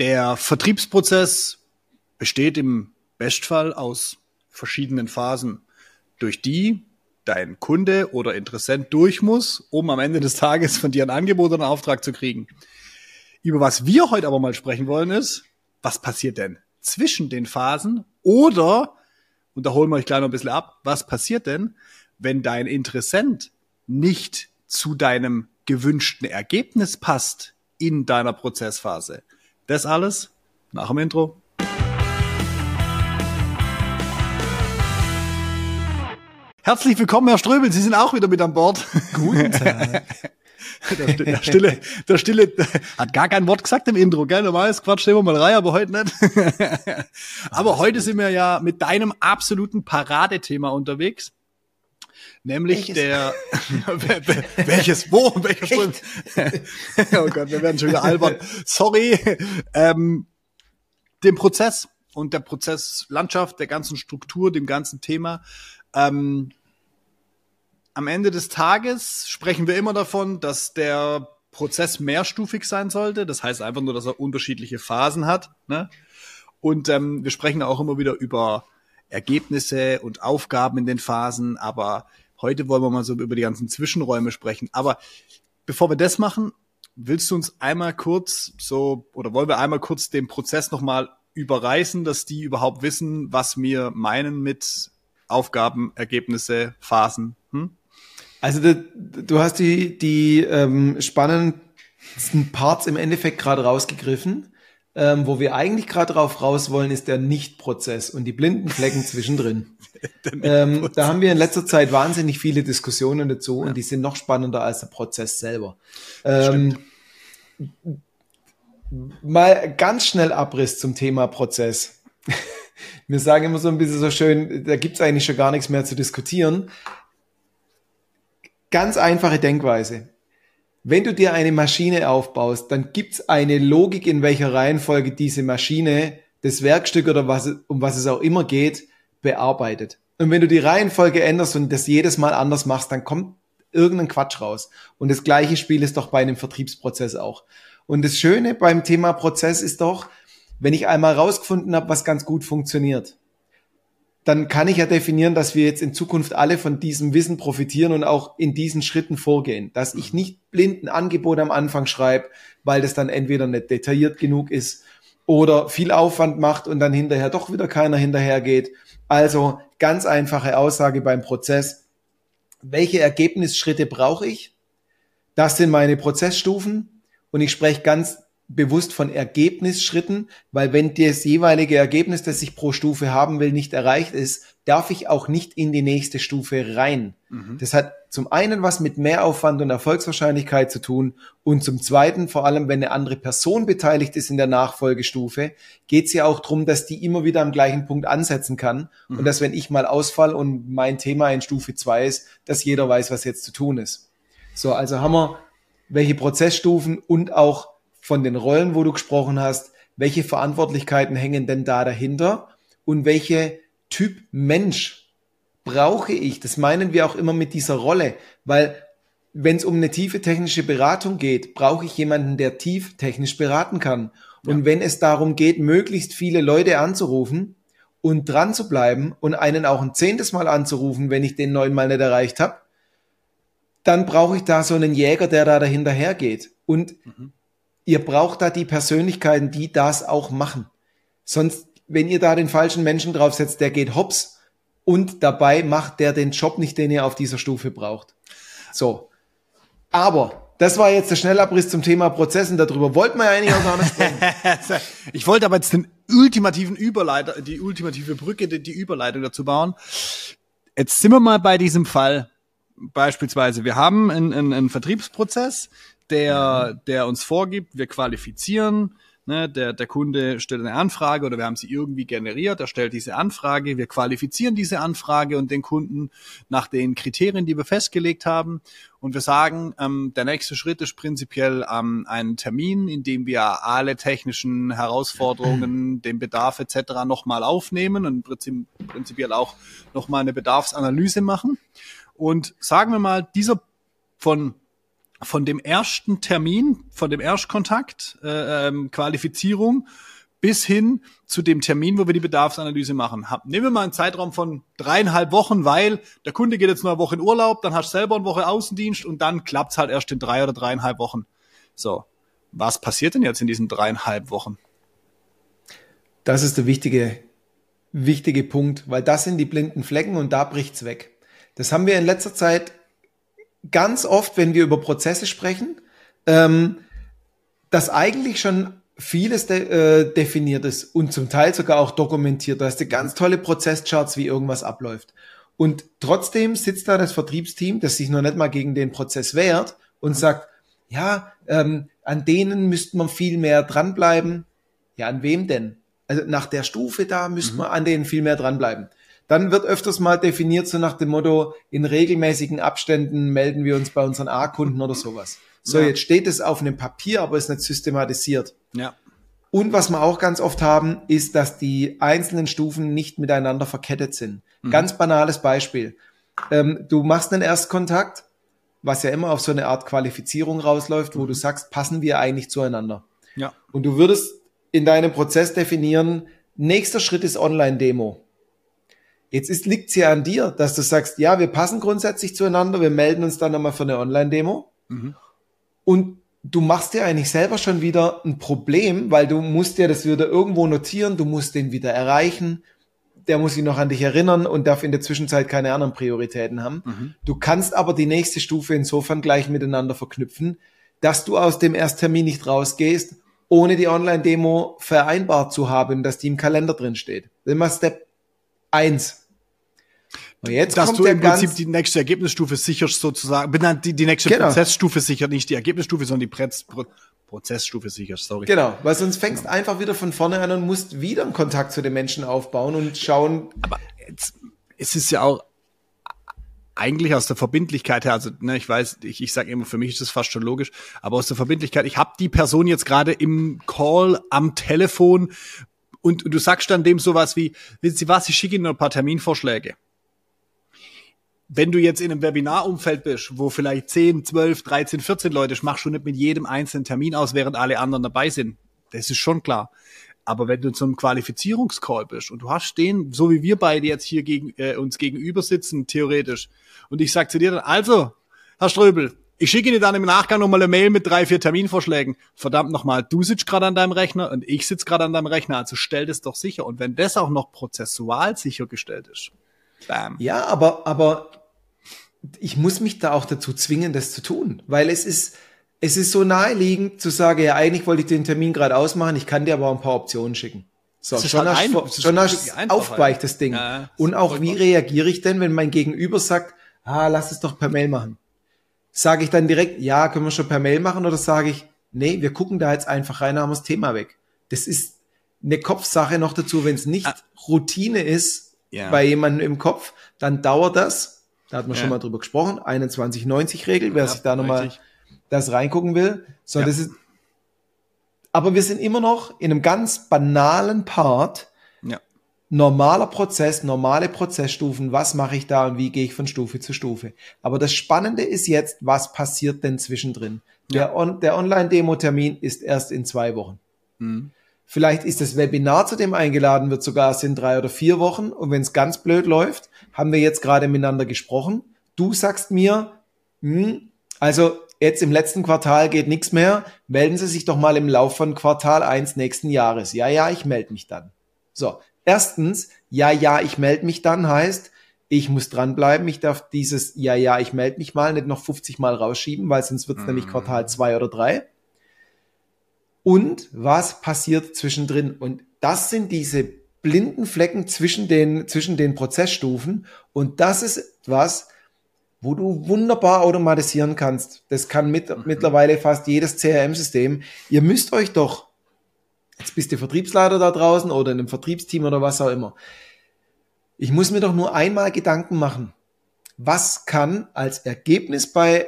Der Vertriebsprozess besteht im Bestfall aus verschiedenen Phasen, durch die dein Kunde oder Interessent durch muss, um am Ende des Tages von dir ein Angebot oder einen Auftrag zu kriegen. Über was wir heute aber mal sprechen wollen ist, was passiert denn zwischen den Phasen oder, und da holen wir euch gleich noch ein bisschen ab, was passiert denn, wenn dein Interessent nicht zu deinem gewünschten Ergebnis passt in deiner Prozessphase. Das alles nach dem Intro. Herzlich willkommen, Herr Ströbel. Sie sind auch wieder mit an Bord. Guten Tag. Der, der, Stille, der Stille hat gar kein Wort gesagt im Intro, gell? Normales Quatsch stellen wir mal rein, aber heute nicht. aber heute sind wir ja mit deinem absoluten Paradethema unterwegs. Nämlich welches? der, welches, wo, welcher Ström? oh Gott, wir werden schon wieder albern. Sorry, ähm, dem Prozess und der Prozesslandschaft, der ganzen Struktur, dem ganzen Thema. Ähm, am Ende des Tages sprechen wir immer davon, dass der Prozess mehrstufig sein sollte. Das heißt einfach nur, dass er unterschiedliche Phasen hat. Ne? Und ähm, wir sprechen auch immer wieder über Ergebnisse und Aufgaben in den Phasen, aber heute wollen wir mal so über die ganzen Zwischenräume sprechen. Aber bevor wir das machen, willst du uns einmal kurz so, oder wollen wir einmal kurz den Prozess nochmal überreißen, dass die überhaupt wissen, was wir meinen mit Aufgaben, Ergebnisse, Phasen? Hm? Also du, du hast die, die ähm, spannendsten Parts im Endeffekt gerade rausgegriffen. Ähm, wo wir eigentlich gerade drauf raus wollen, ist der Nicht-Prozess und die blinden Flecken zwischendrin. ähm, da haben wir in letzter Zeit wahnsinnig viele Diskussionen dazu ja. und die sind noch spannender als der Prozess selber. Ähm, mal ganz schnell Abriss zum Thema Prozess. wir sagen immer so ein bisschen so schön, da gibt's eigentlich schon gar nichts mehr zu diskutieren. Ganz einfache Denkweise. Wenn du dir eine Maschine aufbaust, dann gibt's eine Logik, in welcher Reihenfolge diese Maschine das Werkstück oder was, um was es auch immer geht, bearbeitet. Und wenn du die Reihenfolge änderst und das jedes Mal anders machst, dann kommt irgendein Quatsch raus. Und das gleiche Spiel ist doch bei einem Vertriebsprozess auch. Und das Schöne beim Thema Prozess ist doch, wenn ich einmal rausgefunden habe, was ganz gut funktioniert, dann kann ich ja definieren, dass wir jetzt in Zukunft alle von diesem Wissen profitieren und auch in diesen Schritten vorgehen. Dass ich nicht blind ein Angebot am Anfang schreibe, weil das dann entweder nicht detailliert genug ist oder viel Aufwand macht und dann hinterher doch wieder keiner hinterhergeht. Also ganz einfache Aussage beim Prozess. Welche Ergebnisschritte brauche ich? Das sind meine Prozessstufen und ich spreche ganz bewusst von Ergebnisschritten, weil wenn das jeweilige Ergebnis, das ich pro Stufe haben will, nicht erreicht ist, darf ich auch nicht in die nächste Stufe rein. Mhm. Das hat zum einen was mit Mehraufwand und Erfolgswahrscheinlichkeit zu tun und zum zweiten, vor allem wenn eine andere Person beteiligt ist in der Nachfolgestufe, geht es ja auch darum, dass die immer wieder am gleichen Punkt ansetzen kann mhm. und dass wenn ich mal ausfall und mein Thema in Stufe zwei ist, dass jeder weiß, was jetzt zu tun ist. So, also haben wir welche Prozessstufen und auch von den Rollen, wo du gesprochen hast, welche Verantwortlichkeiten hängen denn da dahinter und welche Typ Mensch brauche ich? Das meinen wir auch immer mit dieser Rolle, weil wenn es um eine tiefe technische Beratung geht, brauche ich jemanden, der tief technisch beraten kann. Und ja. wenn es darum geht, möglichst viele Leute anzurufen und dran zu bleiben und einen auch ein zehntes Mal anzurufen, wenn ich den neunmal nicht erreicht habe, dann brauche ich da so einen Jäger, der da dahinterher geht. Und mhm ihr braucht da die Persönlichkeiten, die das auch machen. Sonst, wenn ihr da den falschen Menschen draufsetzt, der geht hops und dabei macht der den Job nicht, den ihr auf dieser Stufe braucht. So. Aber das war jetzt der Schnellabriss zum Thema Prozessen. Darüber wollten wir ja eigentlich auch gar nicht sprechen. ich wollte aber jetzt den ultimativen Überleiter, die ultimative Brücke, die, die Überleitung dazu bauen. Jetzt sind wir mal bei diesem Fall. Beispielsweise, wir haben einen, einen, einen Vertriebsprozess, der, der uns vorgibt, wir qualifizieren, ne, der, der Kunde stellt eine Anfrage oder wir haben sie irgendwie generiert, er stellt diese Anfrage, wir qualifizieren diese Anfrage und den Kunden nach den Kriterien, die wir festgelegt haben und wir sagen, ähm, der nächste Schritt ist prinzipiell ähm, ein Termin, in dem wir alle technischen Herausforderungen, den Bedarf etc. nochmal aufnehmen und prinzipiell auch nochmal eine Bedarfsanalyse machen. Und sagen wir mal, dieser von von dem ersten Termin, von dem Erstkontakt, äh, ähm, Qualifizierung bis hin zu dem Termin, wo wir die Bedarfsanalyse machen. Nehmen wir mal einen Zeitraum von dreieinhalb Wochen, weil der Kunde geht jetzt nur eine Woche in Urlaub, dann hast du selber eine Woche Außendienst und dann klappt's halt erst in drei oder dreieinhalb Wochen. So, was passiert denn jetzt in diesen dreieinhalb Wochen? Das ist der wichtige, wichtige Punkt, weil das sind die blinden Flecken und da bricht's weg. Das haben wir in letzter Zeit ganz oft, wenn wir über Prozesse sprechen, ähm, dass eigentlich schon vieles de äh, definiert ist und zum Teil sogar auch dokumentiert. Da hast du ganz tolle Prozesscharts, wie irgendwas abläuft. Und trotzdem sitzt da das Vertriebsteam, das sich noch nicht mal gegen den Prozess wehrt und sagt, ja, ähm, an denen müsste man viel mehr dranbleiben. Ja, an wem denn? Also nach der Stufe da müsste mhm. man an denen viel mehr dranbleiben. Dann wird öfters mal definiert so nach dem Motto, in regelmäßigen Abständen melden wir uns bei unseren A-Kunden oder sowas. So, ja. jetzt steht es auf einem Papier, aber ist nicht systematisiert. Ja. Und was wir auch ganz oft haben, ist, dass die einzelnen Stufen nicht miteinander verkettet sind. Mhm. Ganz banales Beispiel. Ähm, du machst einen Erstkontakt, was ja immer auf so eine Art Qualifizierung rausläuft, wo mhm. du sagst, passen wir eigentlich zueinander? Ja. Und du würdest in deinem Prozess definieren, nächster Schritt ist Online-Demo. Jetzt ist, liegt's ja an dir, dass du sagst, ja, wir passen grundsätzlich zueinander, wir melden uns dann nochmal für eine Online-Demo. Mhm. Und du machst dir eigentlich selber schon wieder ein Problem, weil du musst ja das wieder irgendwo notieren, du musst den wieder erreichen, der muss sich noch an dich erinnern und darf in der Zwischenzeit keine anderen Prioritäten haben. Mhm. Du kannst aber die nächste Stufe insofern gleich miteinander verknüpfen, dass du aus dem Ersttermin nicht rausgehst, ohne die Online-Demo vereinbart zu haben, dass die im Kalender drin steht. Das ist immer Step eins. Und jetzt dass du im Prinzip die nächste Ergebnisstufe sicherst sozusagen, benannt die, die nächste genau. Prozessstufe sichert, nicht die Ergebnisstufe, sondern die Prez Pro Prozessstufe sicherst, sorry. Genau, weil sonst fängst genau. einfach wieder von vorne an und musst wieder einen Kontakt zu den Menschen aufbauen und schauen. Aber jetzt, es ist ja auch eigentlich aus der Verbindlichkeit her, also ne, ich weiß, ich, ich sage immer, für mich ist das fast schon logisch, aber aus der Verbindlichkeit, ich habe die Person jetzt gerade im Call am Telefon und, und du sagst dann dem sowas wie, wissen Sie was, ich schicke Ihnen ein paar Terminvorschläge wenn du jetzt in einem Webinarumfeld bist, wo vielleicht 10, 12, 13, 14 Leute, machst du nicht mit jedem einzelnen Termin aus, während alle anderen dabei sind. Das ist schon klar. Aber wenn du zum Qualifizierungscall bist und du hast den, so wie wir beide jetzt hier gegen, äh, uns gegenüber sitzen, theoretisch, und ich sag zu dir dann, also, Herr Ströbel, ich schicke dir dann im Nachgang nochmal eine Mail mit drei, vier Terminvorschlägen. Verdammt nochmal, du sitzt gerade an deinem Rechner und ich sitze gerade an deinem Rechner, also stell das doch sicher. Und wenn das auch noch prozessual sichergestellt ist, bam. Ja, aber, aber ich muss mich da auch dazu zwingen, das zu tun, weil es ist, es ist so naheliegend zu sagen, ja, eigentlich wollte ich den Termin gerade ausmachen, ich kann dir aber ein paar Optionen schicken. So, schon, halt hast, ein, schon hast aufweicht das Ding. Ja, und auch, wie reagiere ich denn, wenn mein Gegenüber sagt, ah, lass es doch per Mail machen. Sage ich dann direkt, ja, können wir schon per Mail machen, oder sage ich, nee, wir gucken da jetzt einfach rein, haben das Thema weg. Das ist eine Kopfsache noch dazu, wenn es nicht ah. Routine ist ja. bei jemandem im Kopf, dann dauert das da hat man ja. schon mal drüber gesprochen. 21,90-Regel, wer ja, sich da nochmal das reingucken will. So, ja. das ist, aber wir sind immer noch in einem ganz banalen Part. Normaler Prozess, normale Prozessstufen. Was mache ich da und wie gehe ich von Stufe zu Stufe? Aber das Spannende ist jetzt, was passiert denn zwischendrin? Der, On der Online-Demo-Termin ist erst in zwei Wochen. Mhm. Vielleicht ist das Webinar, zu dem eingeladen wird, sogar in drei oder vier Wochen. Und wenn es ganz blöd läuft, haben wir jetzt gerade miteinander gesprochen. Du sagst mir, hm, also jetzt im letzten Quartal geht nichts mehr. Melden Sie sich doch mal im Lauf von Quartal eins nächsten Jahres. Ja, ja, ich melde mich dann. So, erstens, ja, ja, ich melde mich dann heißt, ich muss dranbleiben. Ich darf dieses Ja, ja, ich melde mich mal nicht noch 50 Mal rausschieben, weil sonst wird es mhm. nämlich Quartal zwei oder drei und was passiert zwischendrin. Und das sind diese blinden Flecken zwischen den, zwischen den Prozessstufen. Und das ist was, wo du wunderbar automatisieren kannst. Das kann mit, mhm. mittlerweile fast jedes CRM-System. Ihr müsst euch doch, jetzt bist du Vertriebsleiter da draußen oder in einem Vertriebsteam oder was auch immer. Ich muss mir doch nur einmal Gedanken machen. Was kann als Ergebnis bei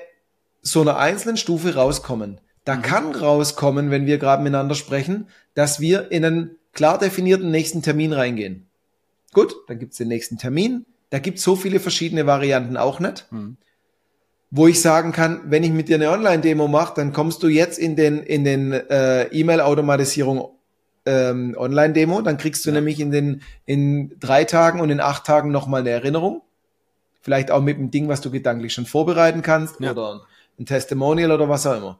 so einer einzelnen Stufe rauskommen? Da mhm. kann rauskommen, wenn wir gerade miteinander sprechen, dass wir in einen klar definierten nächsten Termin reingehen. Gut, dann gibt's den nächsten Termin. Da gibt's so viele verschiedene Varianten auch nicht. Mhm. wo ich sagen kann, wenn ich mit dir eine Online-Demo mache, dann kommst du jetzt in den in den äh, E-Mail-Automatisierung ähm, Online-Demo, dann kriegst du ja. nämlich in den in drei Tagen und in acht Tagen nochmal eine Erinnerung, vielleicht auch mit einem Ding, was du gedanklich schon vorbereiten kannst ja. oder ein Testimonial oder was auch immer.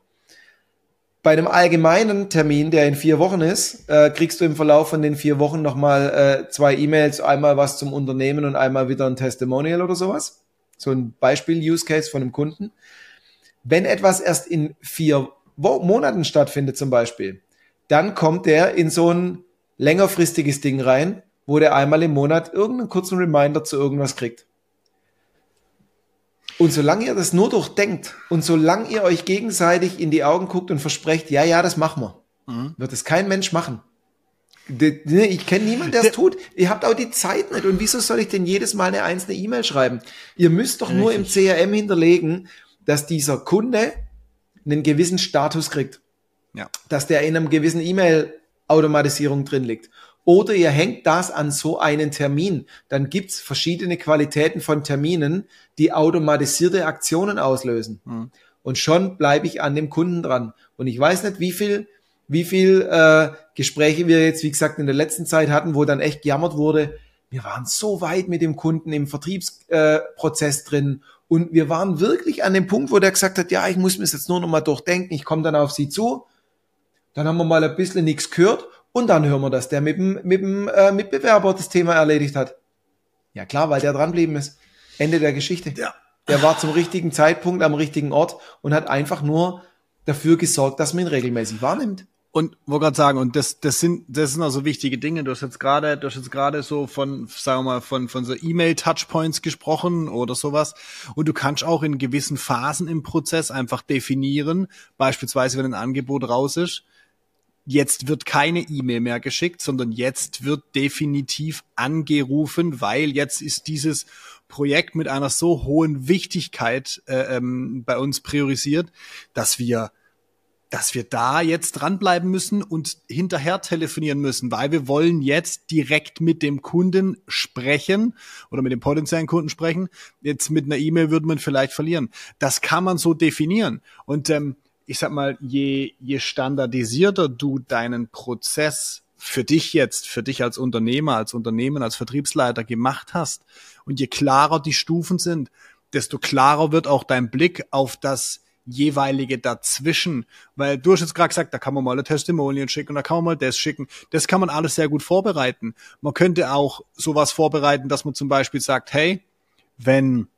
Bei einem allgemeinen Termin, der in vier Wochen ist, äh, kriegst du im Verlauf von den vier Wochen nochmal äh, zwei E-Mails, einmal was zum Unternehmen und einmal wieder ein Testimonial oder sowas so ein Beispiel-Use-Case von einem Kunden. Wenn etwas erst in vier Wo Monaten stattfindet zum Beispiel, dann kommt der in so ein längerfristiges Ding rein, wo der einmal im Monat irgendeinen kurzen Reminder zu irgendwas kriegt. Und solange ihr das nur durchdenkt und solange ihr euch gegenseitig in die Augen guckt und versprecht, ja, ja, das machen wir, mhm. wird es kein Mensch machen. Ich kenne niemanden, der es tut. Ihr habt auch die Zeit nicht. Und wieso soll ich denn jedes Mal eine einzelne E-Mail schreiben? Ihr müsst doch nur im CRM hinterlegen, dass dieser Kunde einen gewissen Status kriegt. Ja. Dass der in einem gewissen E-Mail-Automatisierung drin liegt. Oder ihr hängt das an so einen Termin. Dann gibt's verschiedene Qualitäten von Terminen, die automatisierte Aktionen auslösen. Mhm. Und schon bleibe ich an dem Kunden dran. Und ich weiß nicht, wie viel wie viel äh, Gespräche wir jetzt, wie gesagt, in der letzten Zeit hatten, wo dann echt gejammert wurde, wir waren so weit mit dem Kunden im Vertriebsprozess äh, drin und wir waren wirklich an dem Punkt, wo der gesagt hat, ja, ich muss mir das jetzt nur noch mal durchdenken, ich komme dann auf Sie zu. Dann haben wir mal ein bisschen nichts gehört und dann hören wir, dass der mit dem, mit dem äh, Mitbewerber das Thema erledigt hat. Ja klar, weil der dranblieben ist. Ende der Geschichte. Ja. Der war zum richtigen Zeitpunkt am richtigen Ort und hat einfach nur dafür gesorgt, dass man ihn regelmäßig wahrnimmt. Und wollte gerade sagen, und das, das sind, das sind also wichtige Dinge. Du hast jetzt gerade, du hast jetzt gerade so von, sagen wir mal, von, von so E-Mail-Touchpoints gesprochen oder sowas. Und du kannst auch in gewissen Phasen im Prozess einfach definieren, beispielsweise wenn ein Angebot raus ist, jetzt wird keine E-Mail mehr geschickt, sondern jetzt wird definitiv angerufen, weil jetzt ist dieses Projekt mit einer so hohen Wichtigkeit äh, ähm, bei uns priorisiert, dass wir dass wir da jetzt dranbleiben müssen und hinterher telefonieren müssen, weil wir wollen jetzt direkt mit dem Kunden sprechen oder mit dem potenziellen Kunden sprechen. Jetzt mit einer E-Mail würde man vielleicht verlieren. Das kann man so definieren. Und ähm, ich sag mal, je, je standardisierter du deinen Prozess für dich jetzt, für dich als Unternehmer, als Unternehmen, als Vertriebsleiter gemacht hast und je klarer die Stufen sind, desto klarer wird auch dein Blick auf das jeweilige dazwischen. Weil du hast jetzt gerade gesagt, da kann man mal eine Testimonial schicken, da kann man mal das schicken. Das kann man alles sehr gut vorbereiten. Man könnte auch sowas vorbereiten, dass man zum Beispiel sagt, hey, wenn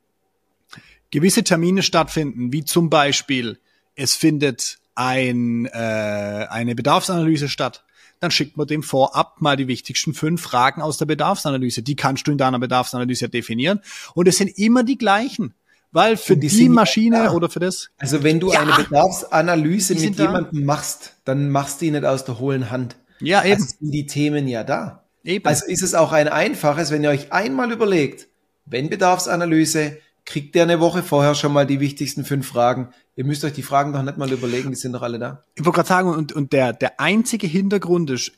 gewisse Termine stattfinden, wie zum Beispiel, es findet ein, äh, eine Bedarfsanalyse statt, dann schickt man dem vorab mal die wichtigsten fünf Fragen aus der Bedarfsanalyse. Die kannst du in deiner Bedarfsanalyse definieren. Und es sind immer die gleichen. Weil für die, die Maschine ja. oder für das? Also wenn du ja. eine Bedarfsanalyse mit jemandem da. machst, dann machst du die nicht aus der hohlen Hand. Ja, eben. Also sind die Themen ja da. Eben. Also ist es auch ein einfaches, wenn ihr euch einmal überlegt, wenn Bedarfsanalyse, kriegt ihr eine Woche vorher schon mal die wichtigsten fünf Fragen. Ihr müsst euch die Fragen doch nicht mal überlegen, die sind doch alle da. Ich wollte gerade sagen, und, und der, der einzige Hintergrund ist,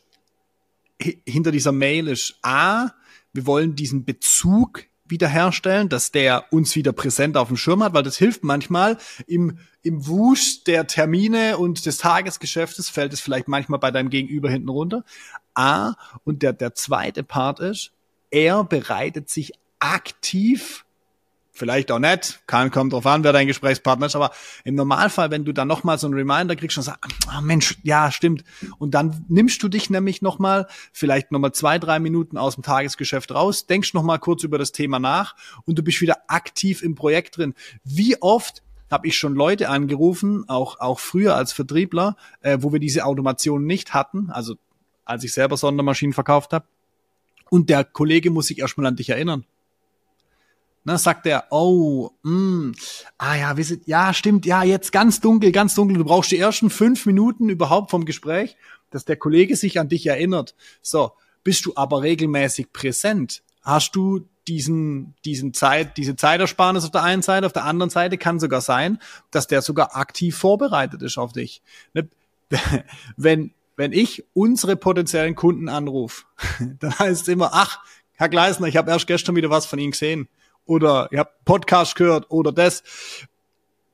hinter dieser Mail ist, A, wir wollen diesen Bezug wiederherstellen, dass der uns wieder präsent auf dem Schirm hat, weil das hilft manchmal im, im Wusch der Termine und des Tagesgeschäftes fällt es vielleicht manchmal bei deinem Gegenüber hinten runter. A, und der, der zweite Part ist, er bereitet sich aktiv vielleicht auch nicht, kann, kommt drauf an, wer dein Gesprächspartner ist, aber im Normalfall, wenn du dann nochmal so einen Reminder kriegst und sagst, ah, Mensch, ja, stimmt, und dann nimmst du dich nämlich nochmal, vielleicht nochmal zwei, drei Minuten aus dem Tagesgeschäft raus, denkst nochmal kurz über das Thema nach und du bist wieder aktiv im Projekt drin. Wie oft habe ich schon Leute angerufen, auch, auch früher als Vertriebler, äh, wo wir diese Automation nicht hatten, also als ich selber Sondermaschinen verkauft habe, und der Kollege muss sich erstmal an dich erinnern. Ne, sagt er, oh, mm, ah ja, wir sind, ja, stimmt, ja, jetzt ganz dunkel, ganz dunkel. Du brauchst die ersten fünf Minuten überhaupt vom Gespräch, dass der Kollege sich an dich erinnert. So, bist du aber regelmäßig präsent? Hast du diesen, diesen Zeit, diese Zeitersparnis auf der einen Seite, auf der anderen Seite kann sogar sein, dass der sogar aktiv vorbereitet ist auf dich. Ne, wenn, wenn ich unsere potenziellen Kunden anrufe, dann heißt es immer, ach, Herr Gleisner, ich habe erst gestern wieder was von Ihnen gesehen oder ihr habt Podcast gehört oder das.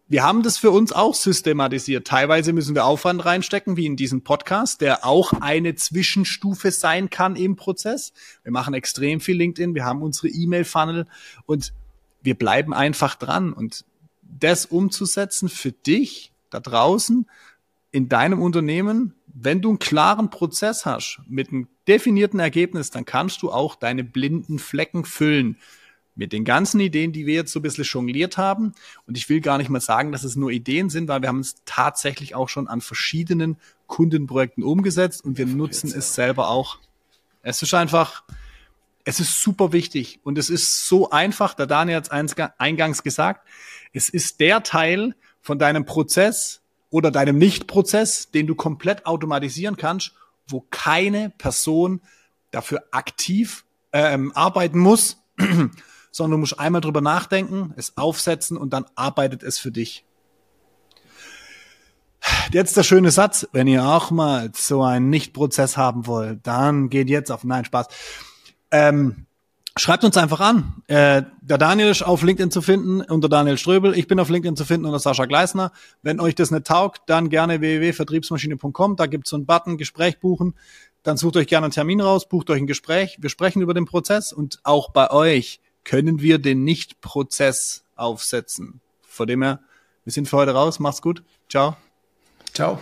wir haben das für uns auch systematisiert. Teilweise müssen wir Aufwand reinstecken, wie in diesem Podcast, der auch eine Zwischenstufe sein kann im Prozess. Wir machen extrem viel LinkedIn, wir haben unsere E-Mail-Funnel und wir bleiben einfach dran. Und das umzusetzen für dich da draußen in deinem Unternehmen, wenn du einen klaren Prozess hast mit einem definierten Ergebnis, dann kannst du auch deine blinden Flecken füllen mit den ganzen Ideen, die wir jetzt so ein bisschen jongliert haben. Und ich will gar nicht mal sagen, dass es nur Ideen sind, weil wir haben es tatsächlich auch schon an verschiedenen Kundenprojekten umgesetzt und wir nutzen es selber auch. Es ist einfach, es ist super wichtig und es ist so einfach, der Daniel hat es eingangs gesagt, es ist der Teil von deinem Prozess oder deinem Nicht-Prozess, den du komplett automatisieren kannst, wo keine Person dafür aktiv ähm, arbeiten muss, sondern du musst einmal drüber nachdenken, es aufsetzen und dann arbeitet es für dich. Jetzt der schöne Satz, wenn ihr auch mal so einen Nicht-Prozess haben wollt, dann geht jetzt auf, nein, Spaß. Ähm, schreibt uns einfach an. Äh, der Daniel ist auf LinkedIn zu finden unter Daniel Ströbel. Ich bin auf LinkedIn zu finden unter Sascha Gleisner. Wenn euch das nicht taugt, dann gerne www.vertriebsmaschine.com. Da gibt's so einen Button, Gespräch buchen. Dann sucht euch gerne einen Termin raus, bucht euch ein Gespräch. Wir sprechen über den Prozess und auch bei euch können wir den Nicht-Prozess aufsetzen. Von dem her, wir sind für heute raus. Macht's gut. Ciao. Ciao.